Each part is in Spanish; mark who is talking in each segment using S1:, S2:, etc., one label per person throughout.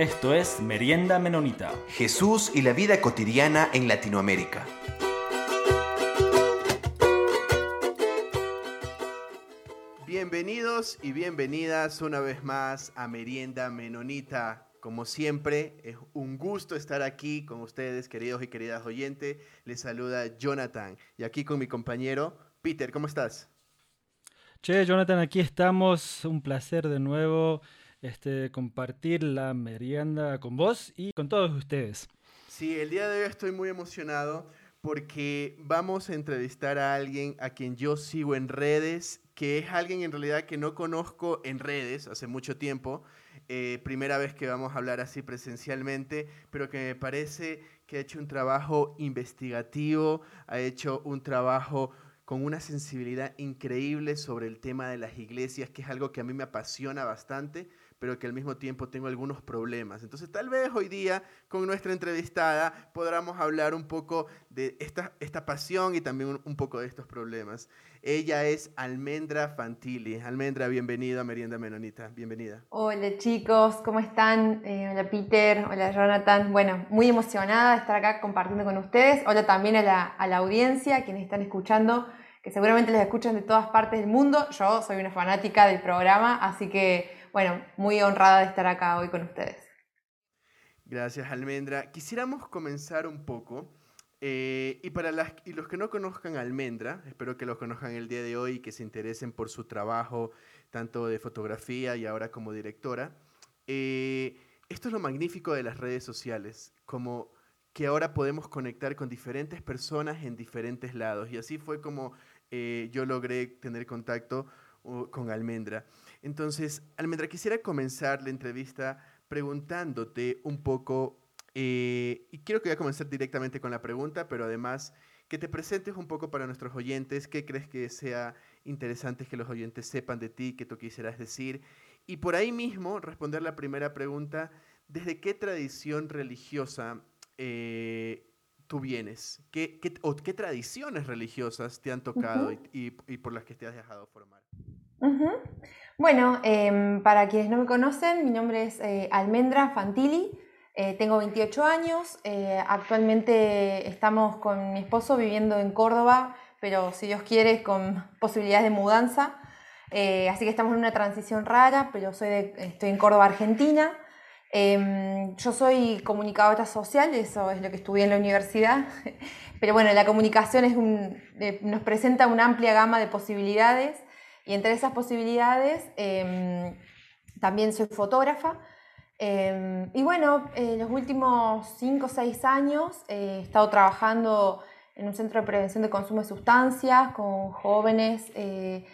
S1: Esto es Merienda Menonita.
S2: Jesús y la vida cotidiana en Latinoamérica. Bienvenidos y bienvenidas una vez más a Merienda Menonita. Como siempre, es un gusto estar aquí con ustedes, queridos y queridas oyentes. Les saluda Jonathan y aquí con mi compañero Peter. ¿Cómo estás?
S3: Che, Jonathan, aquí estamos. Un placer de nuevo este, compartir la merienda con vos y con todos ustedes.
S2: Sí, el día de hoy estoy muy emocionado porque vamos a entrevistar a alguien a quien yo sigo en redes, que es alguien en realidad que no conozco en redes hace mucho tiempo. Eh, primera vez que vamos a hablar así presencialmente, pero que me parece que ha hecho un trabajo investigativo, ha hecho un trabajo con una sensibilidad increíble sobre el tema de las iglesias, que es algo que a mí me apasiona bastante pero que al mismo tiempo tengo algunos problemas. Entonces tal vez hoy día con nuestra entrevistada podamos hablar un poco de esta, esta pasión y también un, poco de estos problemas. Ella es Almendra Fantilli. Almendra, bienvenida a Merienda Menonita. Bienvenida.
S4: Hola chicos, ¿cómo están? Eh, hola Peter, hola Jonathan. Bueno, muy emocionada de estar acá compartiendo con ustedes. Hola también a la, a la audiencia, a quienes están escuchando que seguramente les escuchan de todas partes del mundo. Yo soy una fanática del programa, así que bueno, muy honrada de estar acá hoy con ustedes.
S2: Gracias, Almendra. Quisiéramos comenzar un poco. Eh, y para las, y los que no conozcan Almendra, espero que lo conozcan el día de hoy y que se interesen por su trabajo, tanto de fotografía y ahora como directora. Eh, esto es lo magnífico de las redes sociales, como que ahora podemos conectar con diferentes personas en diferentes lados. Y así fue como eh, yo logré tener contacto uh, con Almendra. Entonces, Almendra, quisiera comenzar la entrevista preguntándote un poco, eh, y quiero que voy a comenzar directamente con la pregunta, pero además que te presentes un poco para nuestros oyentes, qué crees que sea interesante que los oyentes sepan de ti, qué tú quisieras decir, y por ahí mismo responder la primera pregunta, ¿desde qué tradición religiosa eh, tú vienes? ¿Qué, qué, o qué tradiciones religiosas te han tocado y, por las que te has dejado formar?
S4: Bueno, em, para quienes no me conocen, mi nombre es eh, Almendra Fantilli, eh, tengo 28 años, eh, actualmente estamos con mi esposo viviendo en Córdoba, pero si Dios quiere con posibilidades de mudanza, así que estamos en una transición rara, pero soy estoy en Córdoba, Argentina. Em, yo soy comunicadora social, eso es lo que estudié en la universidad, pero bueno, la comunicación es un, nos presenta una amplia gama de posibilidades y entre esas posibilidades, em, también soy fotógrafa. Em, y bueno, en los últimos 5 o 6 años eh, he estado trabajando en un centro de prevención de consumo de sustancias con jóvenes, eh,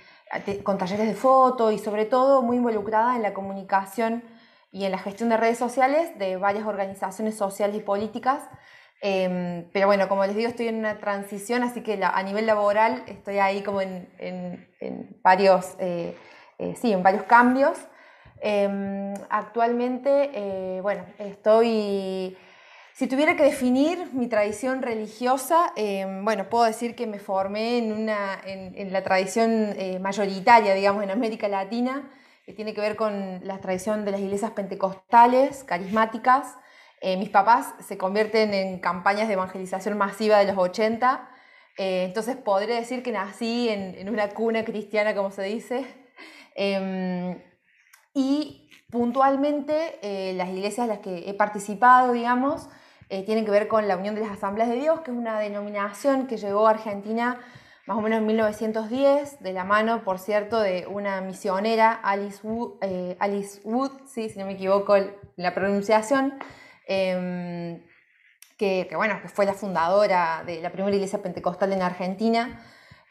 S4: con talleres de foto y sobre todo muy involucrada en la comunicación y en la gestión de redes sociales de varias organizaciones sociales y políticas Em, pero bueno, como les digo, estoy en una transición, así que a nivel laboral estoy ahí como en, varios, eh, eh, sí, en varios cambios. Em, actualmente, eh, bueno, estoy, si tuviera que definir mi tradición religiosa, em, bueno, puedo decir que me formé en, una, en la tradición mayoritaria, digamos, en América Latina, que tiene que ver con la tradición de las iglesias pentecostales, carismáticas, eh, mis papás se convierten en campañas de evangelización masiva de los 80, eh, entonces podré decir que nací en, una cuna cristiana, como se dice. Em, y puntualmente eh, las iglesias en las que he participado, digamos, tienen que ver con la Unión de las Asambleas de Dios, que es una denominación que llegó a Argentina más o menos en 1910, de la mano, por cierto, de una misionera, Alice Wood, Alice Wood si no me equivoco la pronunciación, Em, que, bueno, que fue la fundadora de la primera iglesia pentecostal en Argentina.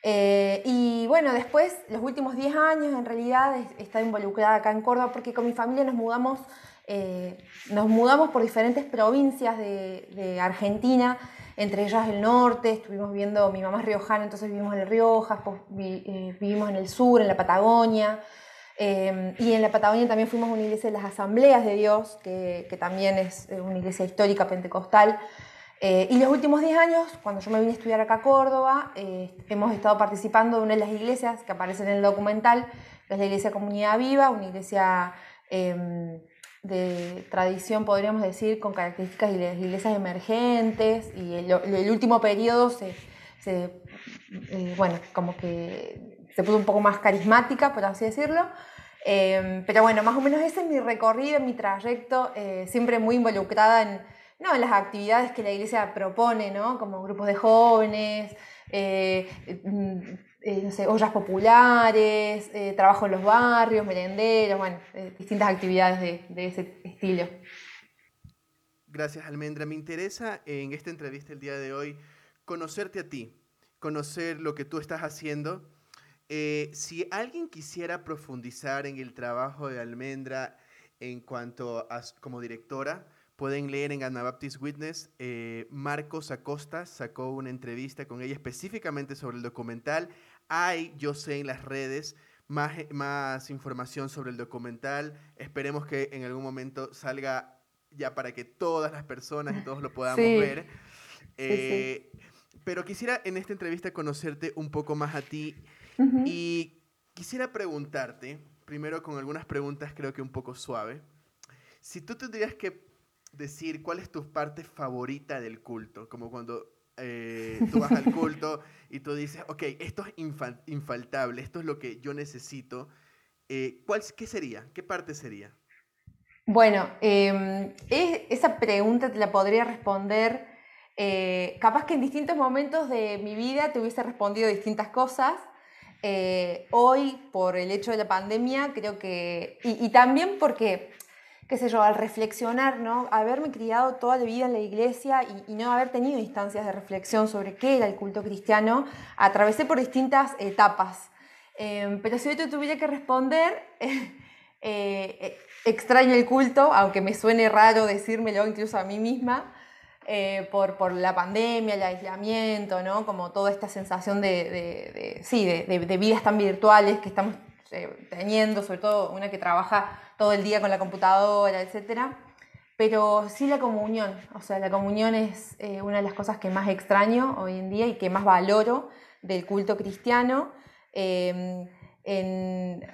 S4: Eh, y bueno, después, los últimos 10 años en realidad he estado involucrada acá en Córdoba porque con mi familia nos mudamos, eh, nos mudamos por diferentes provincias de, Argentina, entre ellas el norte, estuvimos viendo, mi mamá es riojana, entonces vivimos en el Rioja, eh, vivimos en el sur, en la Patagonia, Em, y en la Patagonia también fuimos a una iglesia de las Asambleas de Dios, que, que también es eh, una iglesia histórica pentecostal. Eh, y los últimos 10 años, cuando yo me vine a estudiar acá a Córdoba, eh, hemos estado participando de una de las iglesias que aparecen en el documental, que es la Iglesia Comunidad Viva, una iglesia em, de tradición, podríamos decir, con características de las iglesias emergentes y el, último periodo se, eh, bueno, como que se puso un poco más carismática, por así decirlo. Eh, pero bueno, más o menos ese es mi recorrido, mi trayecto, eh, siempre muy involucrada en, no, en las actividades que la iglesia propone, ¿no? como grupos de jóvenes, mm, no sé, ollas populares, trabajo en los barrios, merenderos, bueno, distintas actividades de, de ese estilo.
S2: Gracias, Almendra. Me interesa en esta entrevista el día de hoy conocerte a ti, conocer lo que tú estás haciendo. Eh, si alguien quisiera profundizar en el trabajo de Almendra en cuanto a como directora, pueden leer en Anabaptist Witness. Eh, Marcos Acosta sacó una entrevista con ella específicamente sobre el documental. Hay, yo sé, en las redes más, más información sobre el documental. Esperemos que en algún momento salga ya para que todas las personas y todos lo podamos ver. Eh, pero quisiera en esta entrevista conocerte un poco más a ti y quisiera preguntarte, primero con algunas preguntas creo que un poco suave, si tú tendrías que decir cuál es tu parte favorita del culto, como cuando eh, tú vas al culto y tú dices, ok, esto es infaltable, esto es lo que yo necesito, eh, ¿cuál, ¿qué sería? ¿Qué parte sería?
S4: Bueno, em, esa pregunta te la podría responder eh, capaz que en distintos momentos de mi vida te hubiese respondido distintas cosas. Eh, hoy, por el hecho de la pandemia, creo que, y, también porque, qué sé yo, al reflexionar, ¿no? Haberme criado toda la vida en la iglesia y, no haber tenido instancias de reflexión sobre qué era el culto cristiano, atravesé por distintas etapas. Em, pero si hoy te tuviera que responder, eh, extraño el culto, aunque me suene raro decírmelo incluso a mí misma. Eh, por, la pandemia, el aislamiento, ¿no? Como toda esta sensación de, sí, de, vidas tan virtuales que estamos eh, teniendo, sobre todo una que trabaja todo el día con la computadora, etc. Pero sí la comunión, o sea, la comunión es eh, una de las cosas que más extraño hoy en día y que más valoro del culto cristiano. Em,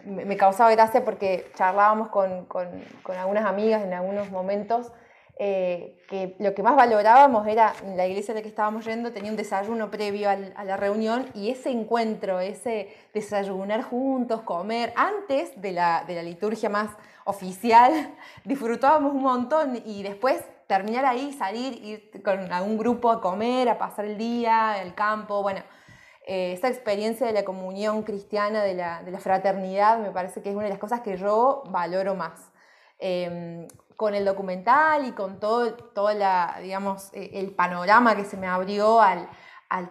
S4: me causaba gracia porque charlábamos con, con algunas amigas en algunos momentos eh, que lo que más valorábamos era la iglesia en la que estábamos yendo, tenía un desayuno previo a la reunión y ese encuentro, ese desayunar juntos, comer, antes de la, de la liturgia más oficial, disfrutábamos un montón y después terminar ahí, salir, ir con algún grupo a comer, a pasar el día, el campo, bueno. Eh, esa experiencia de la comunión cristiana, de la, de la, fraternidad, me parece que es una de las cosas que yo valoro más. Eh, con el documental y con todo, todo la, digamos, eh, el panorama que se me abrió al,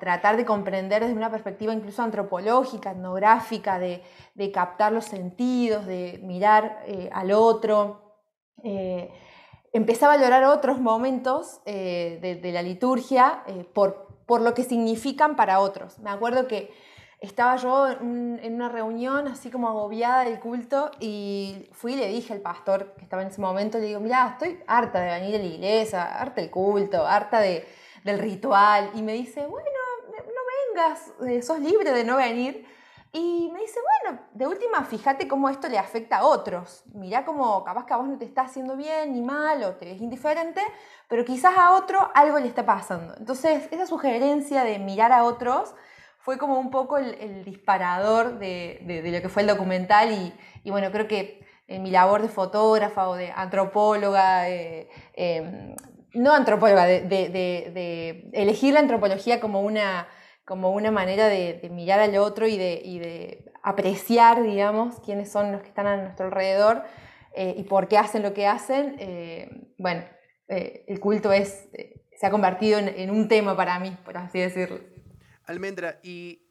S4: tratar de comprender desde una perspectiva incluso antropológica, etnográfica, de, captar los sentidos, de mirar eh, al otro. Eh, empecé a valorar otros momentos de, la liturgia por, por lo que significan para otros. Me acuerdo que estaba yo en una reunión así como agobiada del culto y fui y le dije al pastor que estaba en ese momento, le digo, mira, estoy harta de venir a la iglesia, harta del culto, harta de, del ritual. Y me dice, bueno, no vengas, eh, sos libre de no venir. Y me dice, bueno, de última, fíjate cómo esto le afecta a otros. Mirá cómo capaz que a vos no te está haciendo bien ni mal o te es indiferente, pero quizás a otro algo le está pasando. Entonces, esa sugerencia de mirar a otros fue como un poco el, disparador de, lo que fue el documental y, bueno, creo que en mi labor de fotógrafa o de antropóloga, em, no antropóloga, de, elegir la antropología como una, como una manera de, mirar al otro y, de, apreciar, digamos, quiénes son los que están a nuestro alrededor eh, y por qué hacen lo que hacen, eh, bueno, eh, el culto es, se ha convertido en un tema para mí, por así decirlo.
S2: Almendra, y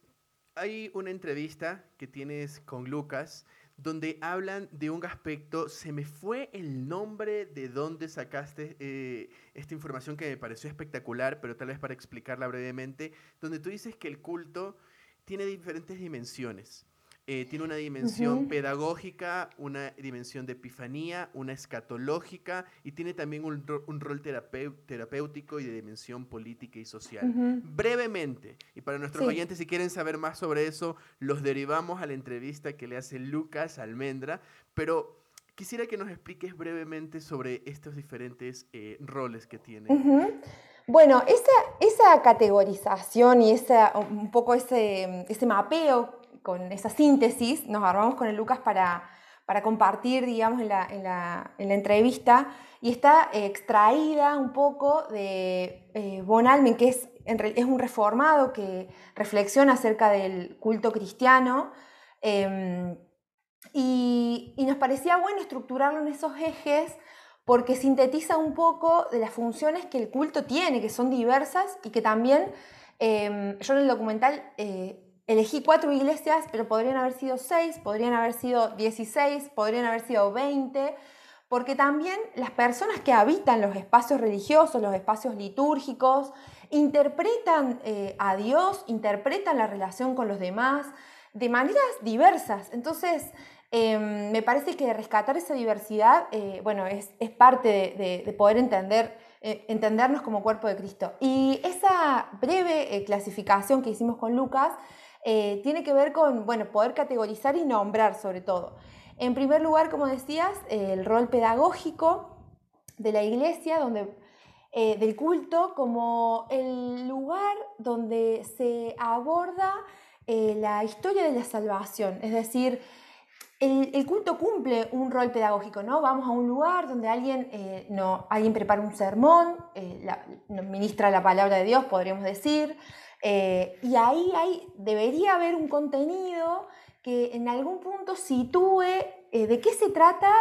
S2: hay una entrevista que tienes con Lucas donde hablan de un aspecto, se me fue el nombre de dónde sacaste eh, esta información que me pareció espectacular, pero tal vez para explicarla brevemente, donde tú dices que el culto tiene diferentes dimensiones. Eh, tiene una dimensión pedagógica, una dimensión de epifanía, una escatológica y tiene también un, rol terapéutico y de dimensión política y social. Brevemente, y para nuestros oyentes, si quieren saber más sobre eso, los derivamos a la entrevista que le hace Lucas Almendra, pero quisiera que nos expliques brevemente sobre estos diferentes eh, roles que tiene.
S4: Bueno, esa, esa categorización y esa, un poco ese, ese mapeo con esa síntesis, nos armamos con el Lucas para, para compartir, digamos, en la, en la, en la entrevista, y está extraída un poco de eh, Von Almen, que es, es un reformado que reflexiona acerca del culto cristiano, em, y, y nos parecía bueno estructurarlo en esos ejes porque sintetiza un poco de las funciones que el culto tiene, que son diversas y que también, em, yo en el documental eh, elegí cuatro iglesias, pero podrían haber sido seis, podrían haber sido dieciséis, podrían haber sido veinte, porque también las personas que habitan los espacios religiosos, los espacios litúrgicos, interpretan eh, a Dios, interpretan la relación con los demás de maneras diversas. Entonces, Em, me parece que rescatar esa diversidad, eh, bueno, es, parte de, poder entender, eh, entendernos como cuerpo de Cristo. Y esa breve clasificación que hicimos con Lucas tiene que ver con, bueno, poder categorizar y nombrar sobre todo. En primer lugar, como decías, el rol pedagógico de la iglesia, donde del culto como el lugar donde se aborda la historia de la salvación, es decir, el, culto cumple un rol pedagógico, ¿no? Vamos a un lugar donde alguien, eh, no, alguien prepara un sermón, eh, ministra la palabra de Dios, podríamos decir, eh, y ahí debería haber un contenido que en algún punto sitúe de qué se trata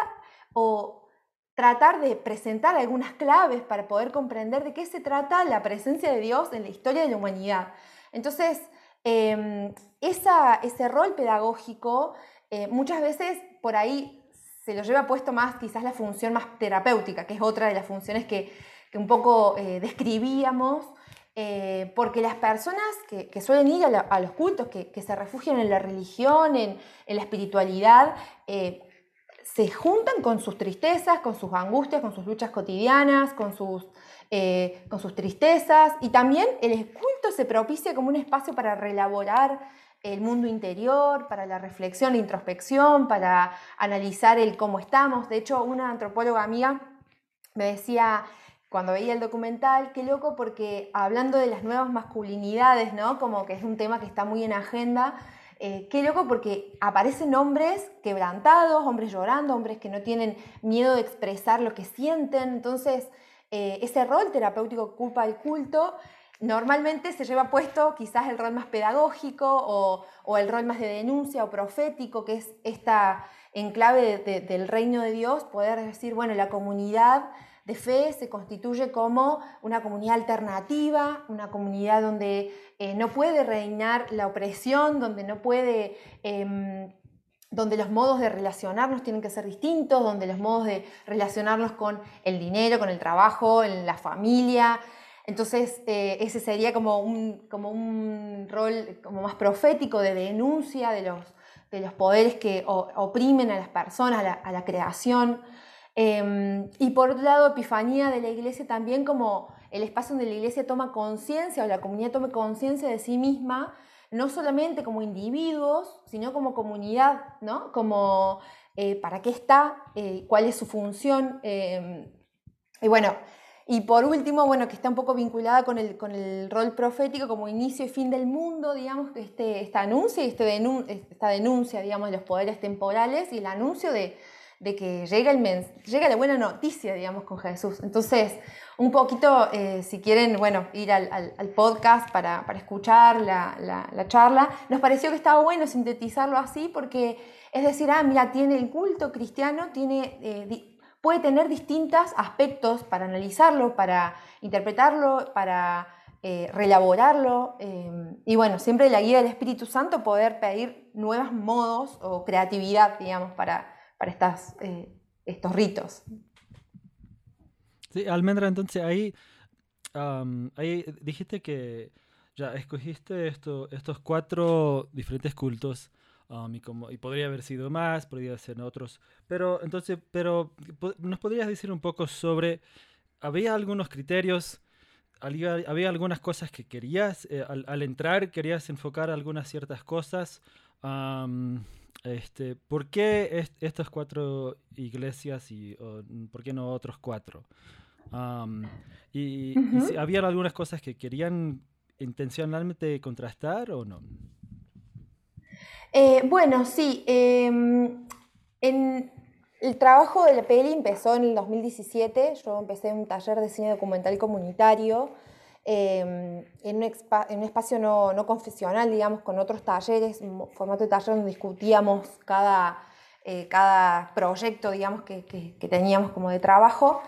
S4: o tratar de presentar algunas claves para poder comprender de qué se trata la presencia de Dios en la historia de la humanidad. Entonces, em, ese rol pedagógico eh, muchas veces por ahí se lo lleva puesto más quizás la función más terapéutica, que es otra de las funciones que, un poco eh, describíamos, eh, porque las personas que, suelen ir a, los cultos, que, se refugian en la religión, en, la espiritualidad, se juntan con sus tristezas, con sus angustias, con sus luchas cotidianas, con sus, con sus tristezas, y también el culto se propicia como un espacio para relaborar el mundo interior, para la reflexión, la introspección, para analizar el cómo estamos. De hecho, una antropóloga amiga me decía cuando veía el documental, qué loco porque hablando de las nuevas masculinidades, ¿no? Como que es un tema que está muy en agenda, eh, qué loco porque aparecen hombres quebrantados, hombres llorando, hombres que no tienen miedo de expresar lo que sienten. Entonces, eh, ese rol terapéutico ocupa el culto Normalmente se lleva puesto quizás el rol más pedagógico o, el rol más de denuncia o profético, que es esta enclave del reino de Dios, poder decir, bueno, la comunidad de fe se constituye como una comunidad alternativa, una comunidad donde eh, no puede reinar la opresión, donde no puede... Em, donde los modos de relacionarnos tienen que ser distintos, donde los modos de relacionarnos con el dinero, con el trabajo, en la familia, entonces, eh, ese sería como un, como un rol como más profético de denuncia de los, de los poderes que oprimen a las personas, a la, creación. Em, y por otro lado, Epifanía de la iglesia también como el espacio donde la iglesia toma conciencia o la comunidad tome conciencia de sí misma, no solamente como individuos, sino como comunidad, ¿no? Como eh, para qué está, eh, cuál es su función. Em, y bueno, y por último, bueno, que está un poco vinculada con el, con el rol profético como inicio y fin del mundo, digamos, este, esta anuncia y este esta denuncia, digamos, de los poderes temporales y el anuncio de, de que llega, el llega la buena noticia, digamos, con Jesús. Entonces, un poquito, eh, si quieren, bueno, ir al, podcast para, para escuchar la, la, la, charla, nos pareció que estaba bueno sintetizarlo así porque, es decir, ah, mira, tiene el culto cristiano, tiene... Eh, puede tener distintos aspectos para analizarlo, para interpretarlo, para eh, relaborarlo. Eh, y bueno, siempre la guía del Espíritu Santo poder pedir nuevos modos o creatividad, digamos, para, para estas, eh, estos ritos.
S3: Sí, Almendra, entonces ahí, ahí dijiste que ya escogiste esto, estos cuatro diferentes cultos Um, y, podría haber sido más, podría ser otros. Pero entonces, pero nos podrías decir un poco sobre, ¿había algunos criterios? ¿Había, algunas cosas que querías, eh, al, entrar, querías enfocar algunas ciertas cosas? Um, este, ¿por qué estas cuatro iglesias y por qué no otros cuatro? y, había algunas cosas que querían intencionalmente contrastar o no?
S4: Eh, bueno, sí. Em, en el trabajo de la peli empezó en el 2017. Yo empecé un taller de cine documental comunitario em, en, un espacio no, confesional, digamos, con otros talleres, formato de taller donde discutíamos cada, eh, cada proyecto, digamos, que, que, teníamos como de trabajo.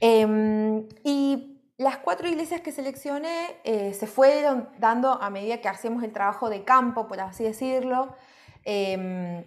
S4: Em, y las cuatro iglesias que seleccioné eh, se fueron dando a medida que hacíamos el trabajo de campo, por así decirlo. Em,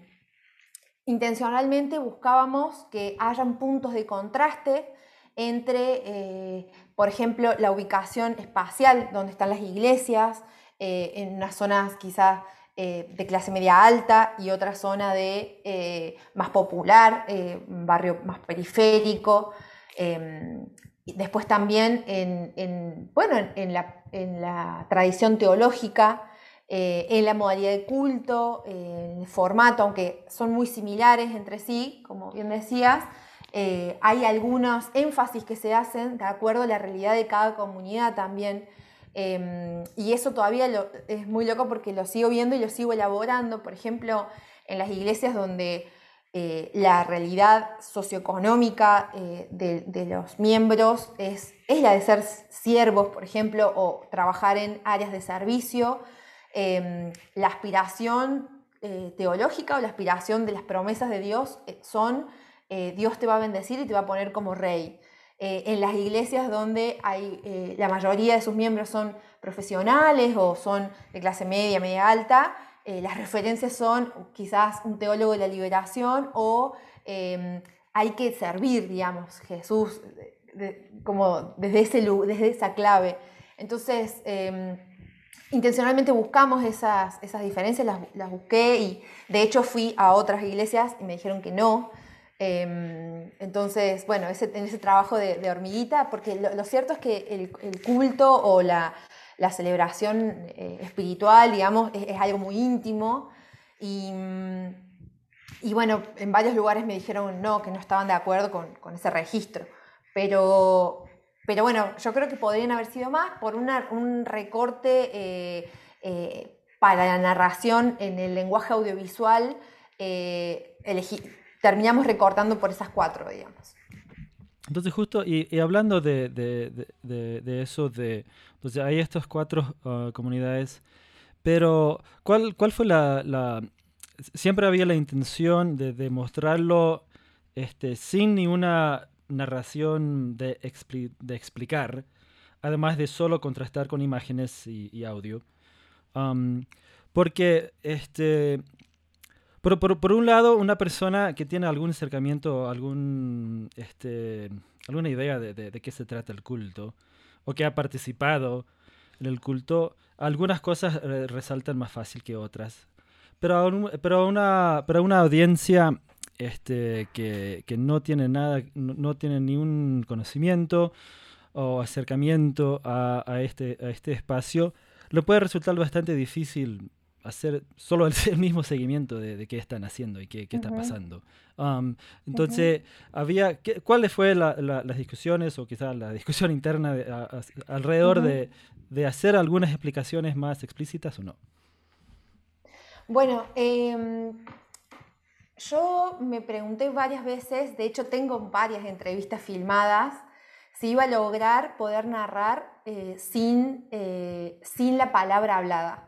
S4: intencionalmente buscábamos que hayan puntos de contraste entre, eh, por ejemplo, la ubicación espacial donde están las iglesias, eh, en unas zonas quizás de clase media alta y otra zona de más popular, un barrio más periférico. Em, Después también en, bueno, en, la, tradición teológica, eh, en la modalidad de culto, en el formato, aunque son muy similares entre sí, como bien decías, eh, hay algunos énfasis que se hacen de acuerdo a la realidad de cada comunidad también. Em, y eso todavía es muy loco porque lo sigo viendo y lo sigo elaborando. Por ejemplo, en las iglesias donde eh, la realidad socioeconómica eh, de, los miembros es, es, la de ser siervos, por ejemplo, o trabajar en áreas de servicio. Em, la aspiración teológica o la aspiración de las promesas de Dios son Dios te va a bendecir y te va a poner como rey. en las iglesias donde hay, la mayoría de sus miembros son profesionales o son de clase media, media alta, eh, las referencias son quizás un teólogo de la liberación o em, hay que servir, digamos, Jesús como desde, ese, desde esa clave. Entonces, em, intencionalmente buscamos esas, esas diferencias, las, busqué y de hecho fui a otras iglesias y me dijeron que no. Em, entonces, bueno, ese, en ese trabajo de, hormiguita, porque lo, cierto es que el, culto o la, la celebración eh, espiritual, digamos, es, algo muy íntimo. Y, y, bueno, en varios lugares me dijeron no, que no estaban de acuerdo con, ese registro. Pero, pero bueno, yo creo que podrían haber sido más por un recorte eh, eh, para la narración en el lenguaje audiovisual. Terminamos recortando por esas cuatro, digamos.
S3: Entonces justo, y, hablando de, de, de, eso, de, entonces hay estas cuatro ah, comunidades, pero ¿cuál, cuál fue la, la, Siempre había la intención de demostrarlo este, sin ninguna narración de, de explicar, además de solo contrastar con imágenes y, audio. porque este, por, por, un lado, una persona que tiene algún acercamiento, algún, este, alguna idea de, de, qué se trata el culto, o que ha participado en el culto, algunas cosas eh, resaltan más fácil que otras. Pero, pero, una, pero una audiencia este, que, que no tiene nada, no, tiene ni un conocimiento o acercamiento a, a, este, a este espacio, le puede resultar bastante difícil hacer solo el, mismo seguimiento de, qué están haciendo y qué, qué está pasando. Um, entonces, había, ¿cuáles fueron las discusiones o quizás la discusión interna alrededor de, de, hacer algunas explicaciones más explícitas o no?
S4: Bueno, em, yo me pregunté varias veces, de hecho tengo varias entrevistas filmadas, si iba a lograr poder narrar eh, sin, eh, sin la palabra hablada.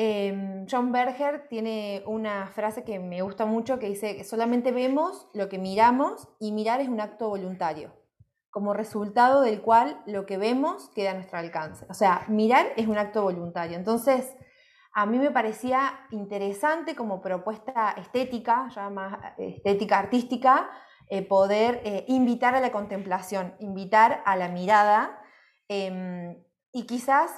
S4: Em, John Berger tiene una frase que me gusta mucho que dice que solamente vemos lo que miramos y mirar es un acto voluntario, como resultado del cual lo que vemos queda a nuestro alcance. O sea, mirar es un acto voluntario. Entonces, a mí me parecía interesante como propuesta estética, ya más estética artística, eh, poder eh, invitar a la contemplación, invitar a la mirada em, y quizás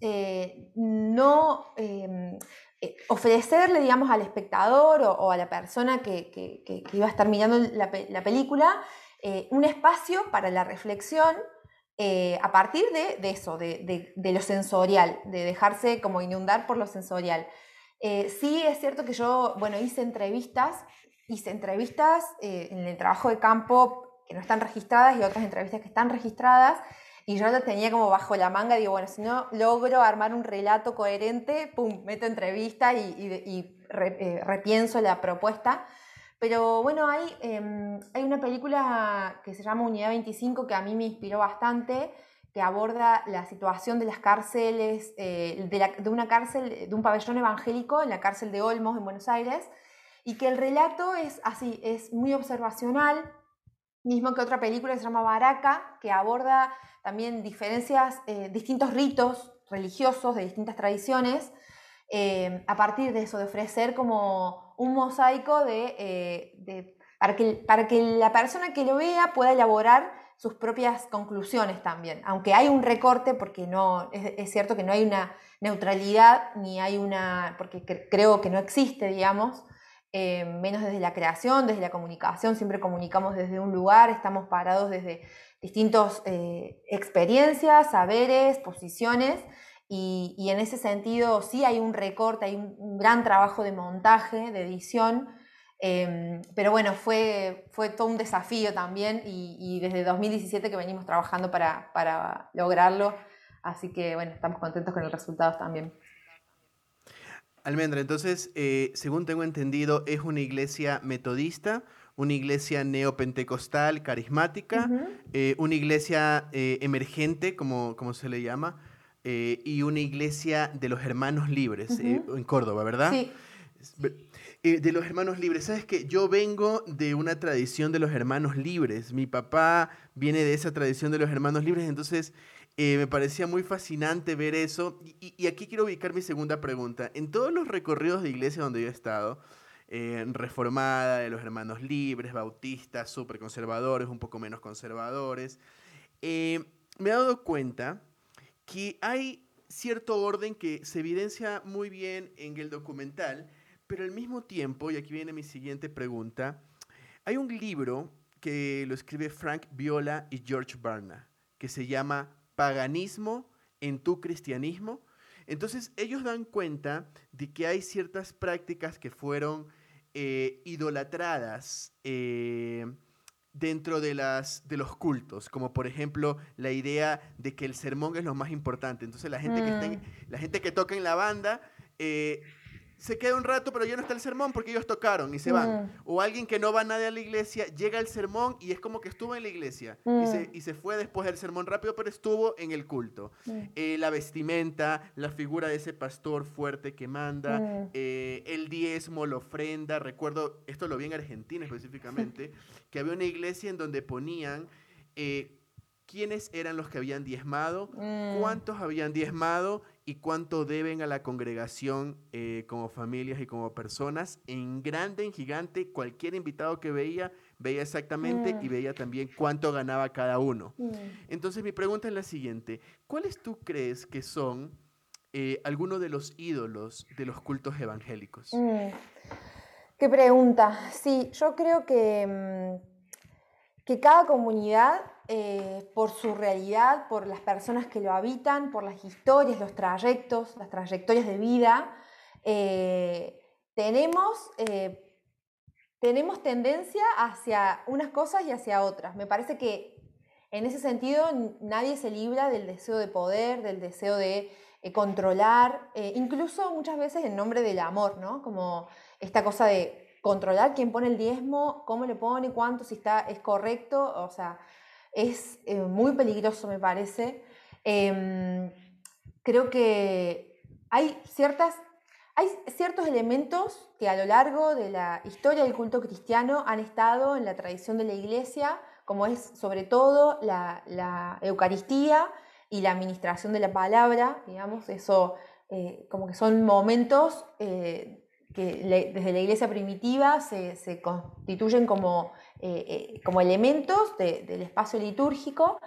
S4: eh, no em, eh, ofrecerle, digamos, al espectador o, a la persona que, iba a estar mirando la, película eh, un espacio para la reflexión a partir de, eso, de, lo sensorial, de dejarse como inundar por lo sensorial. Sí, es cierto que yo, bueno, hice entrevistas, hice entrevistas en el trabajo de campo que no están registradas y otras entrevistas que están registradas. Y yo las tenía como bajo la manga, digo, bueno, si no logro armar un relato coherente, pum, meto entrevista y, eh, repienso la propuesta. Pero bueno, hay, em, hay una película que se llama Unidad 25 que a mí me inspiró bastante, que aborda la situación de las cárceles, eh, de, de, una cárcel, de un pabellón evangélico en la cárcel de Olmos en Buenos Aires, y que el relato es así, es muy observacional, mismo que otra película que se llama Baraca, que aborda también diferencias, eh, distintos ritos religiosos de distintas tradiciones, eh, a partir de eso, de ofrecer como un mosaico de, eh, para, que, para que la persona que lo vea pueda elaborar sus propias conclusiones también, aunque hay un recorte, porque no, es, cierto que no hay una neutralidad, ni hay una, porque creo que no existe, digamos, eh, menos desde la creación, desde la comunicación, siempre comunicamos desde un lugar, estamos parados desde distintas eh, experiencias, saberes, posiciones, y, en ese sentido sí hay un recorte, hay un, gran trabajo de montaje, de edición, em, pero bueno, fue, fue todo un desafío también y, desde 2017 que venimos trabajando para, para lograrlo, así que bueno, estamos contentos con los resultados también.
S2: Almendra, entonces, eh, según tengo entendido, es una iglesia metodista, una iglesia neopentecostal carismática, eh, una iglesia eh, emergente, como, como, se le llama, y una iglesia de los hermanos libres en Córdoba, ¿verdad? Sí. de los hermanos libres, sabes que yo vengo de una tradición de los hermanos libres. Mi papá viene de esa tradición de los hermanos libres, entonces eh, me parecía muy fascinante ver eso. Y, aquí quiero ubicar mi segunda pregunta. En todos los recorridos de iglesia donde yo he estado, eh, reformada, de los hermanos libres, bautistas, súper conservadores, un poco menos conservadores, eh, me he dado cuenta que hay cierto orden que se evidencia muy bien en el documental, pero al mismo tiempo, y aquí viene mi siguiente pregunta, hay un libro que lo escribe Frank Viola y George Barna, que se llama paganismo en tu cristianismo. Entonces ellos dan cuenta de que hay ciertas prácticas que fueron eh, idolatradas eh, dentro de, las, de los cultos, como por ejemplo la idea de que el sermón es lo más importante. Entonces la gente, que, mm. la gente que toca en la banda eh, se queda un rato, pero ya no está el sermón porque ellos tocaron y se van. Mm. O alguien que no va nadie a la iglesia, llega al sermón y es como que estuvo en la iglesia y, se, mm. y, se, fue después del sermón rápido, pero estuvo en el culto. Mm. Eh, la vestimenta, la figura de ese pastor fuerte que manda, eh, el diezmo, la ofrenda. Recuerdo, esto lo vi en Argentina específicamente, que había una iglesia en donde ponían... Eh, quiénes eran los que habían diezmado, cuántos habían diezmado y cuánto deben a la congregación eh, como familias y como personas. En grande, en gigante, cualquier invitado que veía, veía exactamente y mm. veía también cuánto ganaba cada uno. Mm. Entonces mi pregunta es la siguiente, ¿cuáles tú crees que son eh, algunos de los ídolos de los cultos evangélicos? Mm.
S4: Qué pregunta. Sí, yo creo que, que cada comunidad eh, por su realidad, por las personas que lo habitan, por las historias, los trayectos, las trayectorias de vida, eh, tenemos, eh, tenemos tendencia hacia unas cosas y hacia otras. Me parece que en ese sentido nadie se libra del deseo de poder, del deseo de controlar, incluso muchas veces en nombre del amor, ¿no? Como esta cosa de controlar quién pone el diezmo, cómo le pone, cuánto, si está, es correcto, o sea, es eh, muy peligroso, me parece. Em, creo que hay, ciertas, hay ciertos elementos que a lo largo de la historia del culto cristiano han estado en la tradición de la iglesia, como es sobre todo la, Eucaristía y la administración de la palabra, digamos, eso eh, como que son momentos eh, que desde la iglesia primitiva se, constituyen como, eh, eh, elementos del espacio litúrgico.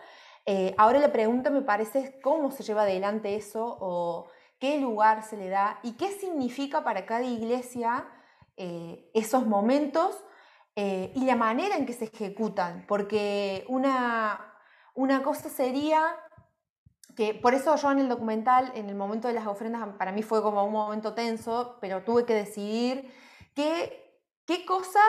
S4: Eh, ahora la pregunta me parece es cómo se lleva adelante eso o qué lugar se le da y qué significa para cada iglesia esos momentos y la manera en que se ejecutan, porque una, una cosa sería que por eso yo en el documental, en el momento de las ofrendas, para mí fue como un momento tenso, pero tuve que decidir qué, qué cosas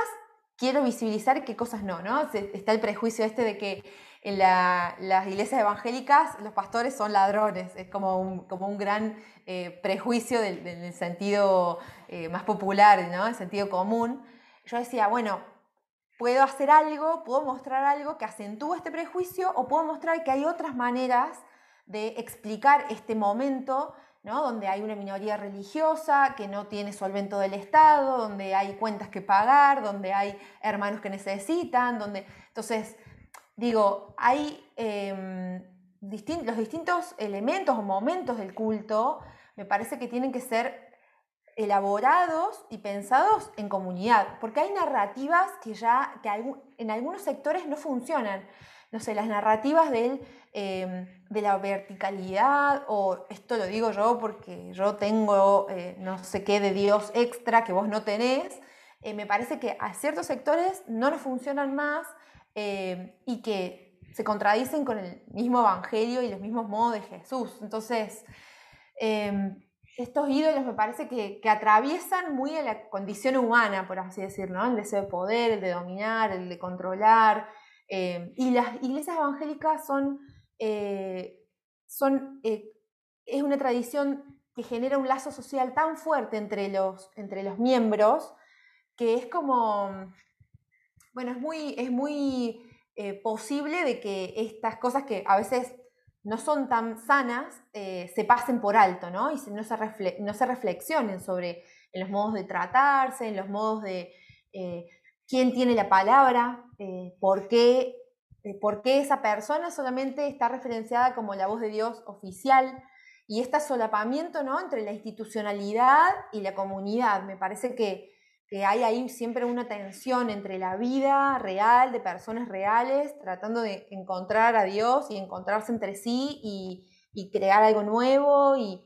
S4: quiero visibilizar y qué cosas no, ¿no? Está el prejuicio este de que en las iglesias evangélicas los pastores son ladrones, es como un, como un gran eh, prejuicio del, el sentido eh, más popular, ¿no? el sentido común. Yo decía, bueno, puedo hacer algo, puedo mostrar algo que acentúe este prejuicio o puedo mostrar que hay otras maneras de explicar este momento ¿no? donde hay una minoría religiosa que no tiene solvento del Estado, donde hay cuentas que pagar, donde hay hermanos que necesitan, donde... Entonces, digo, hay em, los distintos elementos o momentos del culto, me parece que tienen que ser elaborados y pensados en comunidad, porque hay narrativas que ya que en algunos sectores no funcionan. No sé, las narrativas del, em, de la verticalidad, o esto lo digo yo porque yo tengo eh, no sé qué de Dios extra que vos no tenés, eh, me parece que a ciertos sectores no nos funcionan más eh, y que se contradicen con el mismo evangelio y los mismos modos de Jesús. Entonces, em, estos ídolos me parece que, atraviesan muy a la condición humana, por así decirlo, el deseo de poder, el de dominar, el de controlar. Em, y las iglesias evangélicas son, eh, son eh, es una tradición que genera un lazo social tan fuerte entre los, entre los miembros que es como bueno, es muy, es muy eh, posible de que estas cosas que a veces no son tan sanas se pasen por alto, ¿no? Y no se, no se reflexionen sobre los modos de tratarse, en los modos de quién tiene la palabra, por, qué, por qué esa persona solamente está referenciada como la voz de Dios oficial y este solapamiento ¿no? entre la institucionalidad y la comunidad. Me parece que que hay ahí siempre una tensión entre la vida real de personas reales, tratando de encontrar a Dios y encontrarse entre sí y, crear algo nuevo, y,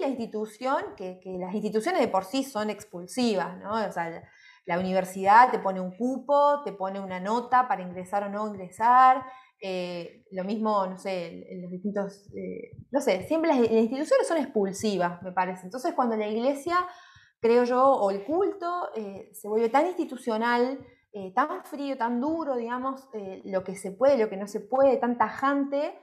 S4: la institución, que, las instituciones de por sí son expulsivas, ¿no? O sea, la, universidad te pone un cupo, te pone una nota para ingresar o no ingresar, eh, lo mismo, no sé, los distintos, eh, no sé, siempre las instituciones son expulsivas, me parece. Entonces, cuando la iglesia creo yo, o el culto eh, se vuelve tan institucional, tan frío, tan duro, digamos, lo que se puede, lo que no se puede, tan tajante,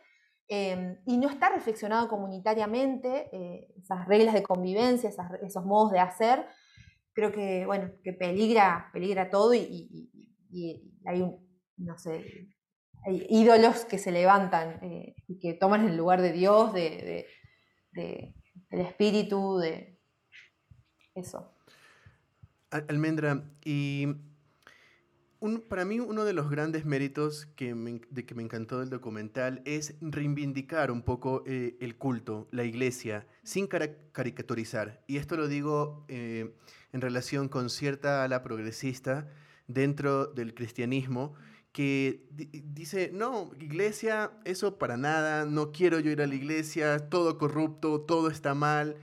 S4: em, y no está reflexionado comunitariamente, esas reglas de convivencia, esos modos de hacer, creo que, bueno, que peligra, peligra todo y, hay no sé, hay ídolos que se levantan y que toman el lugar de Dios, de, del espíritu, de, eso.
S2: Almendra, y para mí uno de los grandes méritos que de que me encantó del documental es reivindicar un poco eh, el culto, la iglesia, sin caricaturizar. Y esto lo digo eh, en relación con cierta ala progresista dentro del cristianismo que dice, no, iglesia, eso para nada, no quiero yo ir a la iglesia, todo corrupto, todo está mal.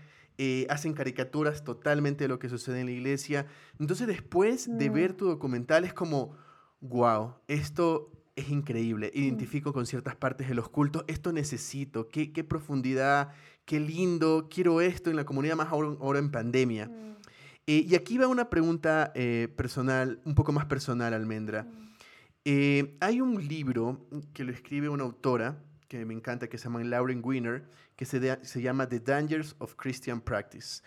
S2: Eh, hacen caricaturas totalmente de lo que sucede en la iglesia. Entonces después de mm. ver tu documental es como, wow, esto es increíble, mm. identifico con ciertas partes de los cultos, esto necesito, qué, qué profundidad, qué lindo, quiero esto en la comunidad más ahora, en pandemia. Mm. Eh, y aquí va una pregunta eh, personal, un poco más personal, Almendra. hay un libro que lo escribe una autora que me encanta, que se llama Lauren Wiener, que se, se llama The Dangers of Christian Practice.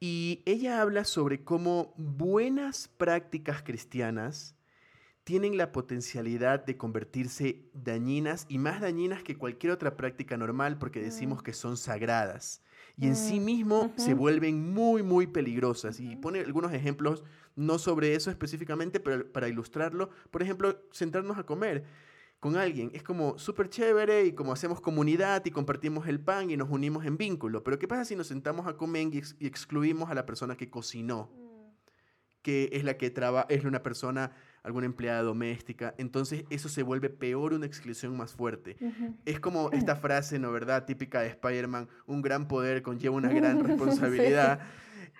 S2: Y ella habla sobre cómo buenas prácticas cristianas tienen la potencialidad de convertirse dañinas y más dañinas que cualquier otra práctica normal porque decimos mm. que son sagradas y en sí mm, mismo se vuelven muy, muy peligrosas. Y pone algunos ejemplos, no sobre eso específicamente, pero para ilustrarlo, por ejemplo, sentarnos a comer con alguien. Es como súper chévere y como hacemos comunidad y compartimos el pan y nos unimos en vínculo. Pero ¿qué pasa si nos sentamos a comer y, excluimos a la persona que cocinó? Que es la que trabaja, es una persona, alguna empleada doméstica. Entonces eso se vuelve peor, una exclusión más fuerte. Es como esta frase, ¿no verdad? Típica de Spider-Man, un gran poder conlleva una gran responsabilidad.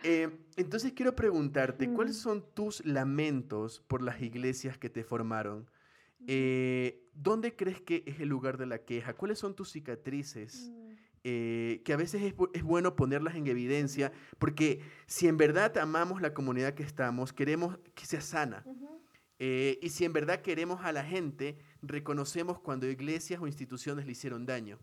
S2: Eh, entonces quiero preguntarte, ¿cuáles son tus lamentos por las iglesias que te formaron? Eh, ¿Dónde crees que es el lugar de la queja? ¿Cuáles son tus cicatrices?
S4: Mm.
S2: Eh, que a veces es, bu- es bueno ponerlas en evidencia, porque si en verdad amamos la comunidad que estamos, queremos que sea sana. Eh, y si en verdad queremos a la gente, reconocemos cuando iglesias o instituciones le hicieron daño.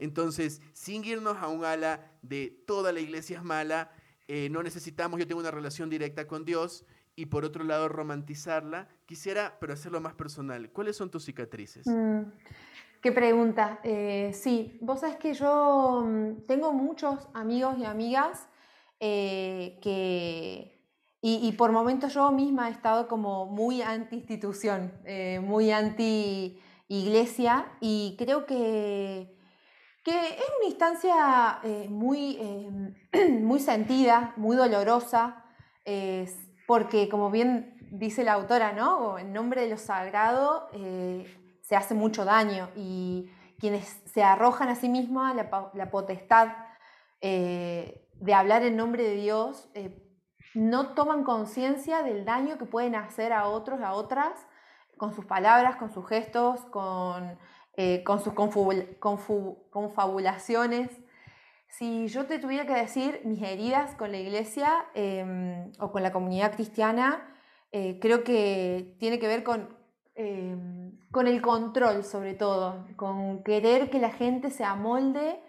S2: Entonces, sin irnos a un ala de toda la iglesia es mala, eh, no necesitamos, yo tengo una relación directa con Dios, y por otro lado romantizarla, quisiera, pero hacerlo más personal. ¿Cuáles son tus cicatrices?
S4: Mm, Qué pregunta. Eh, sí, vos sabés que yo mm, tengo muchos amigos y amigas eh, que... Y, por momentos yo misma he estado como muy anti-institución, eh, muy anti-iglesia, y creo que, que es una instancia muy, muy sentida, muy dolorosa, eh, porque como bien dice la autora, ¿no? En nombre de lo sagrado eh, se hace mucho daño y quienes se arrojan a sí misma la, la potestad eh, de hablar en nombre de Dios eh, no toman conciencia del daño que pueden hacer a otros, a otras, con sus palabras, con sus gestos, con, sus confabulaciones. Si yo te tuviera que decir mis heridas con la iglesia eh, o con la comunidad cristiana, eh, creo que tiene que ver con, eh, con el control sobre todo, con querer que la gente se amolde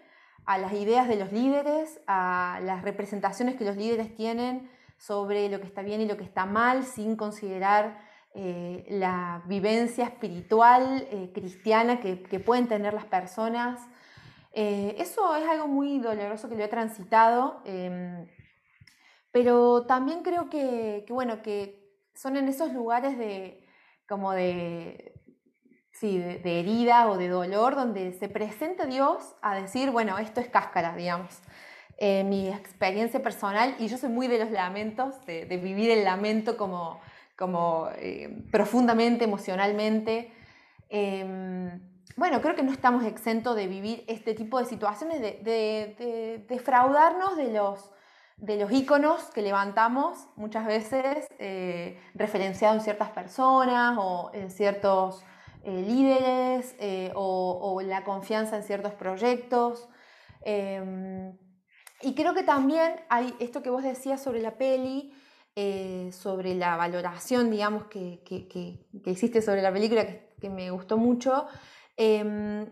S4: a las ideas de los líderes, a las representaciones que los líderes tienen sobre lo que está bien y lo que está mal, sin considerar eh, la vivencia espiritual eh, cristiana que pueden tener las personas. Eh, eso es algo muy doloroso que lo he transitado, em, pero también creo que, bueno, que son en esos lugares de, como de, sí, de, herida o de dolor donde se presenta Dios a decir, bueno, esto es cáscara, digamos. Eh, mi experiencia personal, y yo soy muy de los lamentos, de, de vivir el lamento como, como eh, profundamente, emocionalmente. Bueno, creo que no estamos exentos de vivir este tipo de situaciones, de, de- de defraudarnos de los, de los íconos que levantamos muchas veces, eh, referenciados en ciertas personas o en ciertos eh, líderes eh, o, la confianza en ciertos proyectos. Em, y creo que también hay esto que vos decías sobre la peli, sobre la valoración, digamos, que, que- que- que hiciste sobre la película, que me gustó mucho. Eh,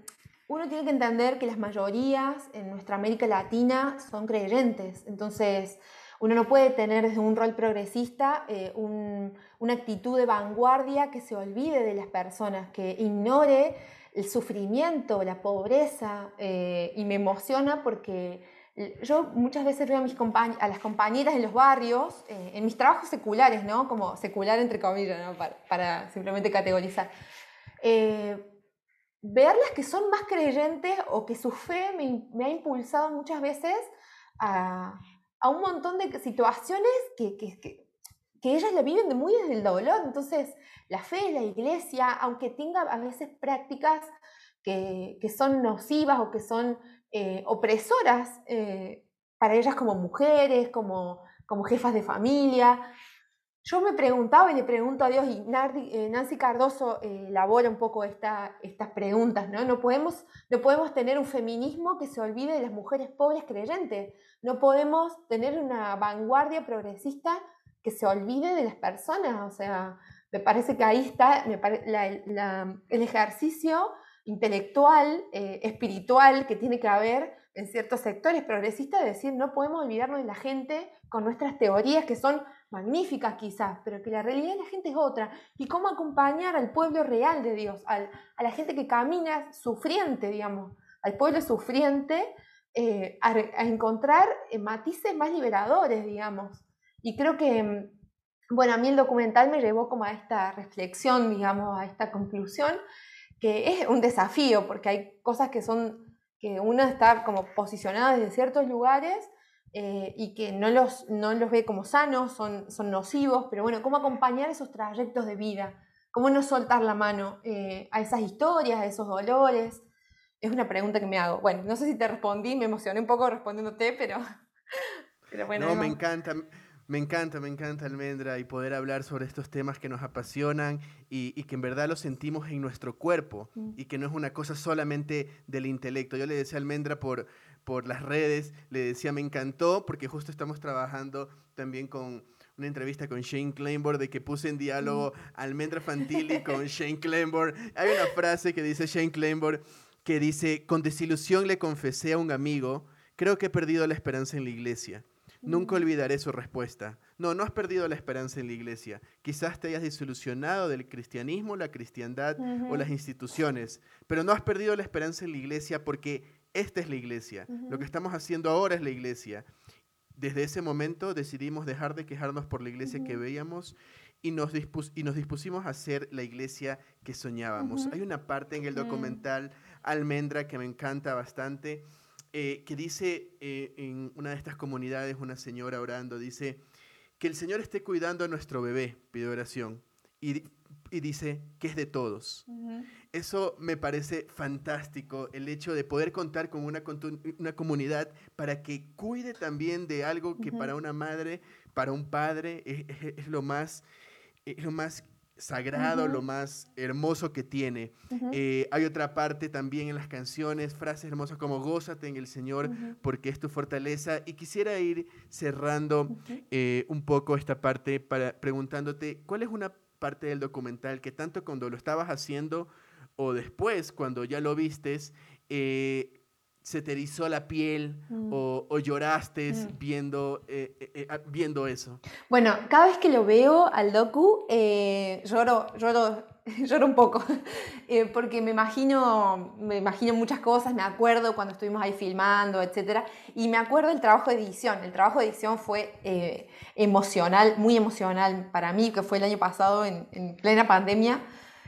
S4: uno tiene que entender que las mayorías en nuestra América Latina son creyentes, entonces uno no puede tener desde un rol progresista eh, un- una actitud de vanguardia que se olvide de las personas, que ignore el sufrimiento, la pobreza, eh, y me emociona porque yo muchas veces veo a, mis a las compañeras en los barrios, eh, en mis trabajos seculares, ¿no? Como secular entre comillas, para simplemente categorizar. Eh, verlas que son más creyentes o que su fe me, ha impulsado muchas veces a, a un montón de situaciones que, que, que, que ellas la viven de muy desde el dolor. Entonces, la fe, la iglesia, aunque tenga a veces prácticas que, que son nocivas o que son eh, opresoras eh, para ellas como mujeres, como, como jefas de familia. Yo me preguntaba y le pregunto a Dios, y eh, Nancy Cardoso eh, elabora un poco esta- estas preguntas, ¿no? No podemos, no podemos tener un feminismo que se olvide de las mujeres pobres creyentes, no podemos tener una vanguardia progresista que se olvide de las personas, o sea, me parece que ahí está me pare- el ejercicio intelectual, eh, espiritual que tiene que haber en ciertos sectores progresistas, de decir, no podemos olvidarnos de la gente con nuestras teorías que son magníficas quizás, pero que la realidad de la gente es otra. Y cómo acompañar al pueblo real de Dios, al- a la gente que camina sufriente, digamos, al pueblo sufriente, eh, a, a encontrar eh, matices más liberadores, digamos. Y creo que, mm, bueno, a mí el documental me llevó como a esta reflexión, digamos, a esta conclusión, que es un desafío, porque hay cosas que son, que uno está como posicionado desde ciertos lugares eh, y que no los, no los ve como sanos, son, son nocivos, pero bueno, ¿cómo acompañar esos trayectos de vida? ¿Cómo no soltar la mano eh, a esas historias, a esos dolores? Es una pregunta que me hago. Bueno, no sé si te respondí, me emocioné un poco respondiéndote, pero, pero bueno.
S2: no, me encanta. Me encanta, me encanta Almendra y poder hablar sobre estos temas que nos apasionan y, que en verdad los sentimos en nuestro cuerpo mm. y que no es una cosa solamente del intelecto. Yo le decía a Almendra por, por las redes, le decía, me encantó porque justo estamos trabajando también con una entrevista con Shane Claiborne de que puse en diálogo mm. Almendra Fantilli con Shane Claiborne. Hay una frase que dice Shane Claiborne que dice, con desilusión le confesé a un amigo, creo que he perdido la esperanza en la iglesia. Nunca olvidaré su respuesta. No, no has perdido la esperanza en la iglesia. Quizás te hayas desilusionado del cristianismo, la cristiandad o las instituciones, pero no has perdido la esperanza en la iglesia porque esta es la iglesia. Lo que estamos haciendo ahora es la iglesia. Desde ese momento decidimos dejar de quejarnos por la iglesia que veíamos y nos, y nos dispusimos a ser la iglesia que soñábamos. Hay una parte en el documental Almendra que me encanta bastante eh, que dice eh, en una de estas comunidades, una señora orando, dice, que el Señor esté cuidando a nuestro bebé, pide oración, y, dice que es de todos. Eso me parece fantástico, el hecho de poder contar con una, una comunidad para que cuide también de algo que para una madre, para un padre, es, lo, más, es lo más sagrado, lo más hermoso que tiene. Eh, hay otra parte también en las canciones, frases hermosas como gózate en el Señor porque es tu fortaleza. Y quisiera ir cerrando eh, un poco esta parte para preguntándote, ¿cuál es una parte del documental que tanto cuando lo estabas haciendo o después, cuando ya lo vistes, eh, se te erizó la piel mm. o, lloraste mm. viendo, eh, eh, eh, ah, viendo eso?
S4: Bueno, cada vez que lo veo al docu, lloro, lloro, lloro un poco, porque me imagino, me imagino muchas cosas, me acuerdo cuando estuvimos ahí filmando, etc. Y me acuerdo del trabajo de edición. El trabajo de edición fue emocional, muy emocional para mí, que fue el año pasado en, en plena pandemia.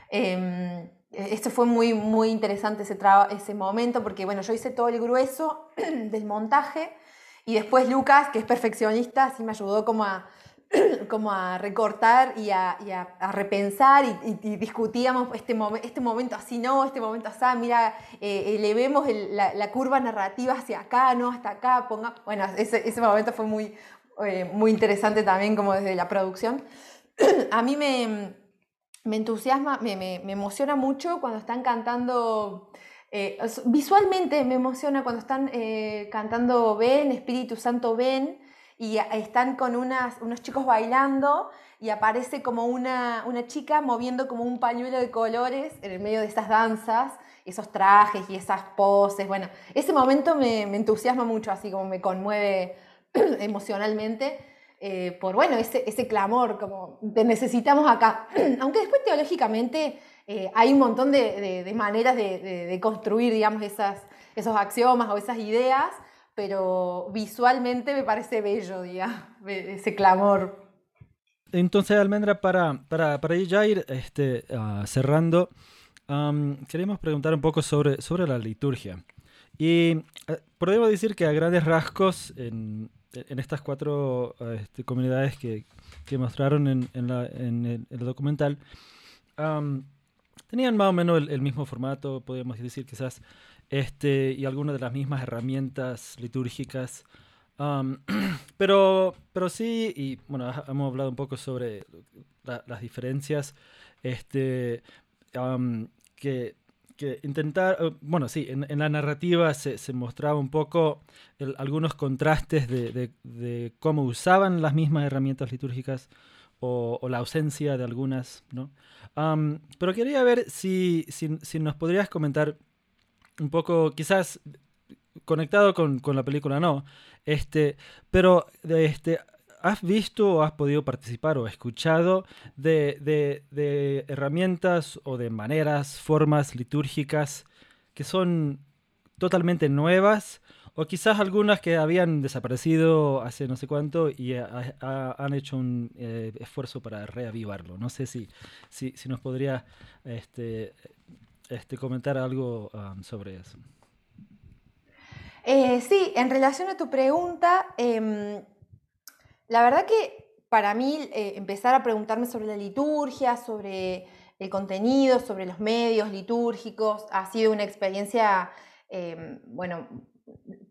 S4: Em, eh, esto fue muy, muy interesante ese, ese momento porque, bueno, yo hice todo el grueso del montaje y después Lucas, que es perfeccionista, sí me ayudó como a, como a recortar y a, repensar y, discutíamos este, este momento así, no, este momento así, mira, eh, elevemos la, curva narrativa hacia acá, no, hasta acá, ponga... Bueno, ese, ese momento fue muy, eh, muy interesante también como desde la producción. a mí me me entusiasma, me, emociona mucho cuando están cantando, eh, visualmente me emociona cuando están eh, cantando Ven, Espíritu Santo Ven, y están con unas, unos chicos bailando y aparece como una, una chica moviendo como un pañuelo de colores en el medio de esas danzas, esos trajes y esas poses. Bueno, ese momento me entusiasma mucho, así como me conmueve emocionalmente. Eh, por, bueno, ese, ese, clamor, como te necesitamos acá. Aunque después teológicamente eh, hay un montón de, de, maneras de, construir, digamos, esas, esos axiomas o esas ideas, pero visualmente me parece bello, digamos, ese clamor.
S3: Entonces, Almendra, para, para, para ya ir este, ah, cerrando, queremos preguntar un poco sobre, sobre la liturgia. Y eh, podemos decir que a grandes rasgos, en, en estas cuatro este, comunidades que, que mostraron en, el, documental, tenían más o menos el, mismo formato, podríamos decir quizás, este, y algunas de las mismas herramientas litúrgicas. pero, pero sí, y bueno, hemos hablado un poco sobre las diferencias este, que que intentar, eh, bueno, sí, en, la narrativa se, mostraba un poco algunos contrastes de, cómo usaban las mismas herramientas litúrgicas o, la ausencia de algunas, ¿no? pero quería ver si, si, nos podrías comentar un poco, quizás conectado con, con la película, no, este, pero este, ¿Has visto o has podido participar o escuchado de, herramientas o de maneras, formas litúrgicas que son totalmente nuevas o quizás algunas que habían desaparecido hace no sé cuánto y han hecho un eh, esfuerzo para reavivarlo? No sé si, si, nos podría este, este, comentar algo um, sobre eso.
S4: Eh, sí, en relación a tu pregunta, em, la verdad que para mí eh, empezar a preguntarme sobre la liturgia, sobre el contenido, sobre los medios litúrgicos, ha sido una experiencia, em, bueno,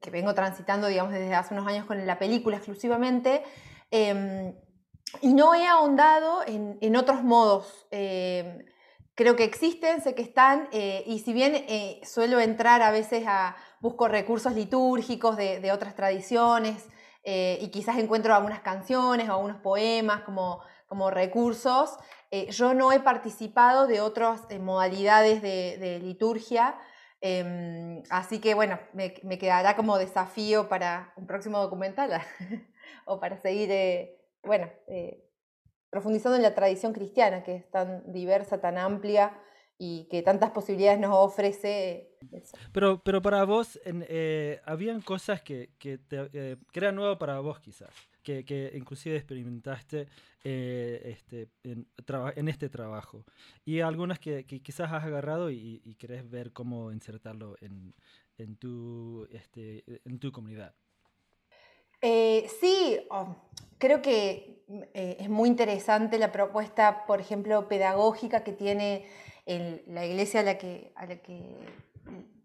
S4: que vengo transitando, digamos, desde hace unos años con la película exclusivamente, Em, y no he ahondado en, otros modos. Em, creo que existen, sé que están, eh, y si bien eh, suelo entrar a veces a, busco recursos litúrgicos de, otras tradiciones, eh, y quizás encuentro algunas canciones o algunos poemas como, como recursos, yo no he participado de otras modalidades de, liturgia, em, así que bueno, me, me, quedará como desafío para un próximo documental o para seguir bueno, eh, profundizando en la tradición cristiana, que es tan diversa, tan amplia y que tantas posibilidades nos ofrece.
S3: Pero, pero para vos, eh, habían cosas que, que, eh, que eran nuevas para vos quizás, que, que inclusive experimentaste este, en, en, este trabajo, y algunas que, quizás has agarrado y, y, querés ver cómo insertarlo en, en, tu, este, en tu comunidad.
S4: Eh, sí, oh, creo que eh, es muy interesante la propuesta, por ejemplo, pedagógica que tiene la iglesia a la que,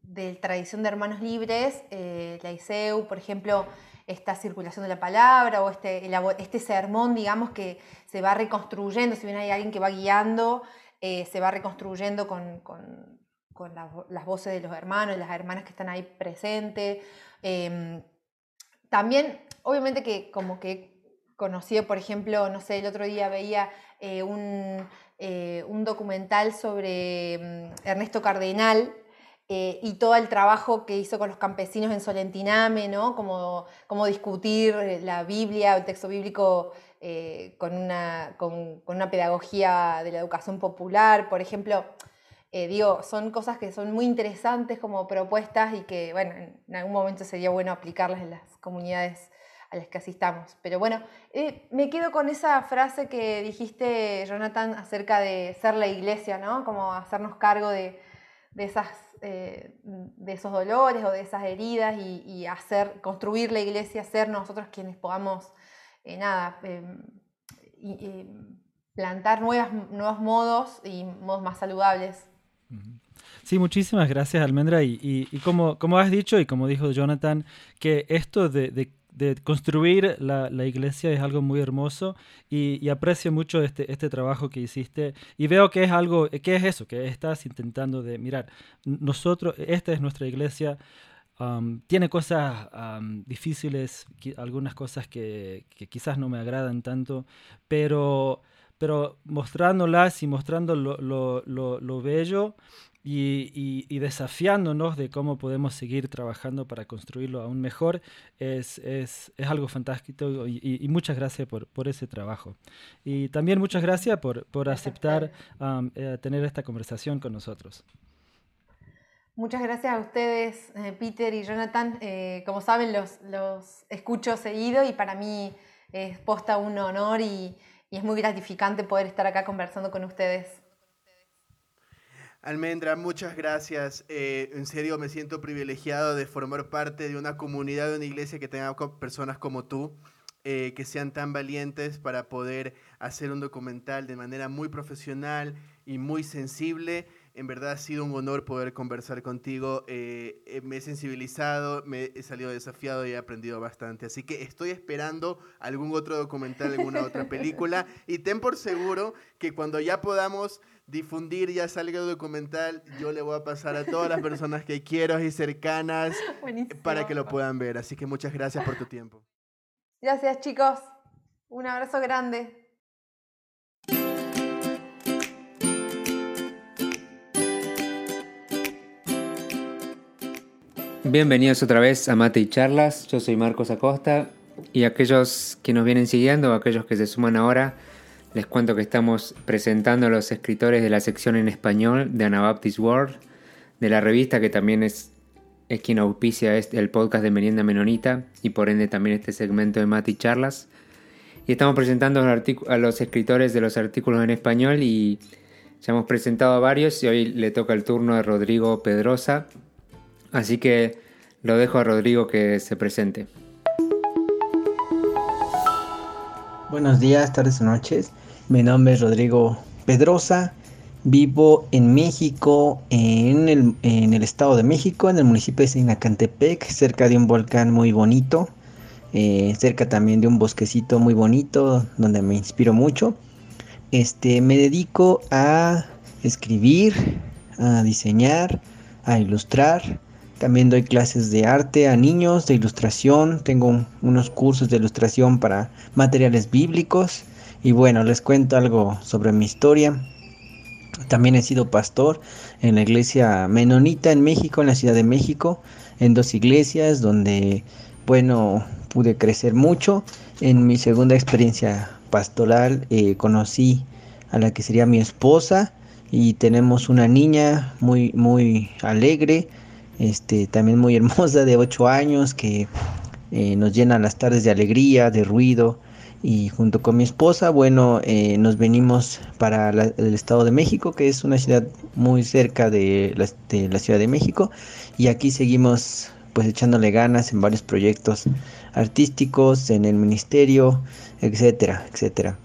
S4: de tradición de hermanos libres, eh, la ICEU, por ejemplo, esta circulación de la palabra o este, este sermón, digamos, que se va reconstruyendo, si bien hay alguien que va guiando, se va reconstruyendo con, las voces de los hermanos y las hermanas que están ahí presentes. Em, también, obviamente que como que conocí, por ejemplo, no sé, el otro día veía eh, eh, un, documental sobre mm, Ernesto Cardenal, eh, y todo el trabajo que hizo con los campesinos en Solentiname, ¿no? Como, como discutir la Biblia, el texto bíblico con, una, con, una pedagogía de la educación popular, por ejemplo. Digo, son cosas que son muy interesantes como propuestas y que, bueno, en algún momento sería bueno aplicarlas en las comunidades a las que asistamos. Pero bueno, eh, me quedo con esa frase que dijiste, Jonathan, acerca de ser la iglesia, ¿no? Como hacernos cargo de, esas, eh, de esos dolores o de esas heridas y, hacer, construir la iglesia, ser nosotros quienes podamos, nada, plantar nuevas, nuevos modos y modos más saludables
S3: Sí, muchísimas gracias, Almendra. Y, como, como, has dicho y como dijo Jonathan, que esto de, construir la, iglesia es algo muy hermoso y, aprecio mucho este, este trabajo que hiciste y veo que es algo, que es eso, que estás intentando de mirar, nosotros, esta es nuestra iglesia, um, tiene cosas um, difíciles, algunas cosas que, quizás no me agradan tanto, pero pero mostrándolas y mostrando lo, lo, lo, bello y, y, desafiándonos de cómo podemos seguir trabajando para construirlo aún mejor, es, es, es algo fantástico y, muchas gracias por, por, ese trabajo. Y también muchas gracias por, por aceptar um, eh, tener esta conversación con nosotros.
S4: Muchas gracias a ustedes, eh, Peter y Jonathan. Eh, como saben, los, los escucho seguido y para mí es posta un honor y, y es muy gratificante poder estar acá conversando con ustedes.
S2: Almendra, muchas gracias. Eh, en serio, me siento privilegiado de formar parte de una comunidad, de una iglesia que tenga personas como tú, eh, que sean tan valientes para poder hacer un documental de manera muy profesional y muy sensible en verdad ha sido un honor poder conversar contigo. Eh, eh, me he sensibilizado, me he salido desafiado y he aprendido bastante. Así que estoy esperando algún otro documental, alguna otra película. Y ten por seguro que cuando ya podamos difundir, ya salga el documental, yo le voy a pasar a todas las personas que quiero y cercanas para que lo puedan ver. Así que muchas gracias por tu tiempo.
S4: Gracias chicos. Un abrazo grande.
S5: Bienvenidos otra vez a Mate y Charlas. Yo soy Marcos Acosta y aquellos que nos vienen siguiendo, aquellos que se suman ahora, les cuento que estamos presentando a los escritores de la sección en español de Anabaptist World, de la revista que también es, es quien auspicia este, el podcast de Merienda Menonita y por ende también este segmento de Mate y Charlas. Y estamos presentando a los escritores de los artículos en español y ya hemos presentado a varios y hoy le toca el turno a Rodrigo Pedrosa, Así que lo dejo a Rodrigo que se presente.
S6: Buenos días, tardes o noches. Mi nombre es Rodrigo Pedrosa. Vivo en México, en el, en el, Estado de México, en el municipio de Sinacantepec, cerca de un volcán muy bonito. eh, cerca también de un bosquecito muy bonito donde me inspiro mucho. Este, me dedico a escribir, a diseñar, a ilustrar. También doy clases de arte a niños, de ilustración. Tengo unos cursos de ilustración para materiales bíblicos. Y bueno, les cuento algo sobre mi historia. También he sido pastor en la iglesia menonita en México, en la Ciudad de México, en dos iglesias donde, bueno, pude crecer mucho. En mi segunda experiencia pastoral eh, conocí a la que sería mi esposa y tenemos una niña muy muy alegre, este también muy hermosa de 8 años que eh, nos llena las tardes de alegría, de ruido y junto con mi esposa, bueno, eh, nos venimos para el Estado de México, que es una ciudad muy cerca de la, de la Ciudad de México y aquí seguimos pues echándole ganas en varios proyectos artísticos, en el ministerio, etcétera, etcétera.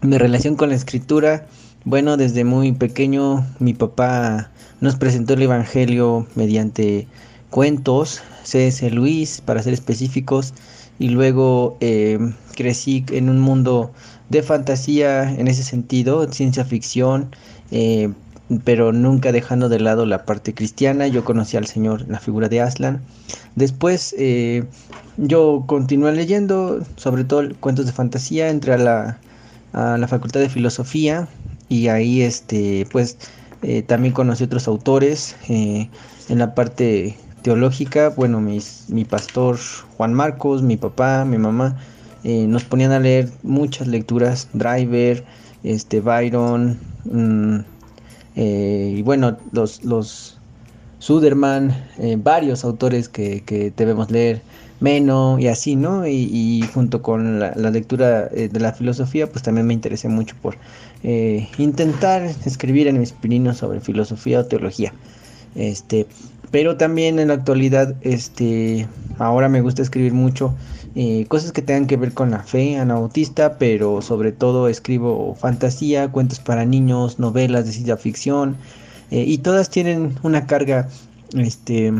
S6: Mi relación con la escritura, bueno, desde muy pequeño mi papá nos presentó el Evangelio mediante cuentos, C.S. Luis, para ser específicos, y luego eh, crecí en un mundo de fantasía en ese sentido, ciencia ficción, eh, pero nunca dejando de lado la parte cristiana. Yo conocí al Señor la figura de Aslan. Después eh, yo continué leyendo, sobre todo cuentos de fantasía, entré a la, a la Facultad de Filosofía y ahí este, pues eh, también conocí otros autores eh, en la parte teológica. Bueno, mis, mi pastor Juan Marcos, mi papá, mi mamá, nos ponían a leer muchas lecturas, Driver, este, Byron, mm, eh, y bueno, los, los Suderman, eh, varios autores que, debemos leer, Meno y así, ¿no? Y, junto con la, lectura eh, de la filosofía, pues también me interesé mucho por intentar escribir en mis pininos sobre filosofía o teología. Este, pero también en la actualidad, este, ahora me gusta escribir mucho eh, cosas que tengan que ver con la fe anabautista, pero sobre todo escribo fantasía, cuentos para niños, novelas de ciencia ficción, eh, y todas tienen una carga este,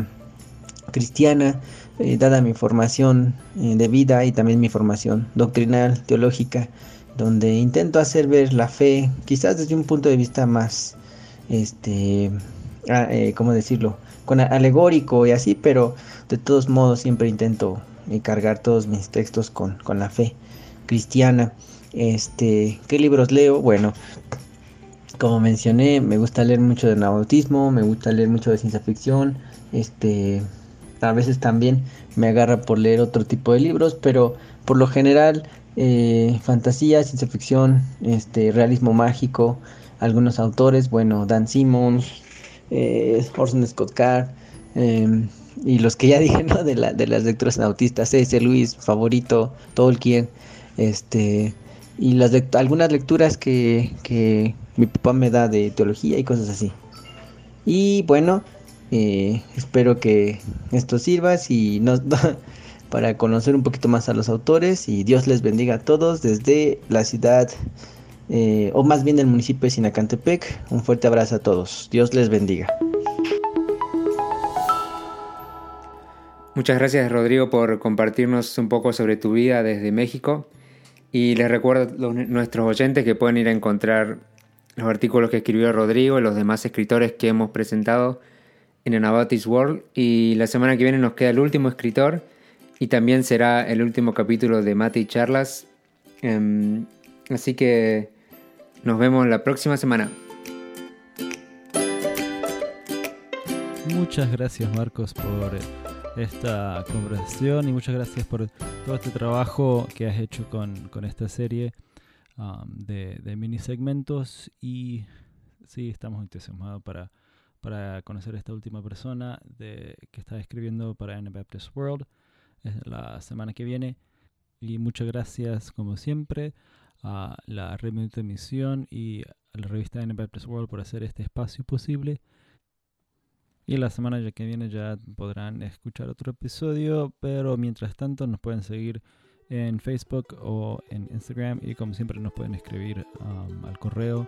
S6: cristiana, eh, dada mi formación de vida y también mi formación doctrinal, teológica, donde intento hacer ver la fe, quizás desde un punto de vista más, este, ah, ¿cómo decirlo? Con alegórico y así, pero de todos modos siempre intento cargar todos mis textos con, la fe cristiana. Este, ¿qué libros leo? Bueno, como mencioné, me gusta leer mucho de nautismo, me gusta leer mucho de ciencia ficción, este, a veces también me agarra por leer otro tipo de libros, pero por lo general eh, fantasía, ciencia ficción, este, realismo mágico, algunos autores, bueno, Dan Simmons, eh, Orson Scott Card, em, y los que ya dije, ¿no? De, la, de las lecturas nautistas, ese Luis, favorito, Tolkien, este, y las algunas lecturas que, que mi papá me da de teología y cosas así. Y bueno, eh, espero que esto sirva y nos, para conocer un poquito más a los autores y Dios les bendiga a todos desde la ciudad eh, o más bien del municipio de Sinacantepec. Un fuerte abrazo a todos. Dios les bendiga.
S5: Muchas gracias Rodrigo por compartirnos un poco sobre tu vida desde México y les recuerdo a nuestros oyentes que pueden ir a encontrar los artículos que escribió Rodrigo y los demás escritores que hemos presentado en Anabaptist World y la semana que viene nos queda el último escritor y también será el último capítulo de Mate y Charlas. Em, así que nos vemos la próxima semana.
S3: Muchas gracias Marcos por esta conversación y muchas gracias por todo este trabajo que has hecho con, esta serie um, de, mini segmentos y sí, estamos entusiasmados para, para conocer a esta última persona de, que está escribiendo para Anabaptist World la semana que viene. Y muchas gracias como siempre a la Red de Misión y a la revista Anabaptist World por hacer este espacio posible. Y la semana que viene ya podrán escuchar otro episodio, pero mientras tanto nos pueden seguir en Facebook o en Instagram y como siempre nos pueden escribir um, al correo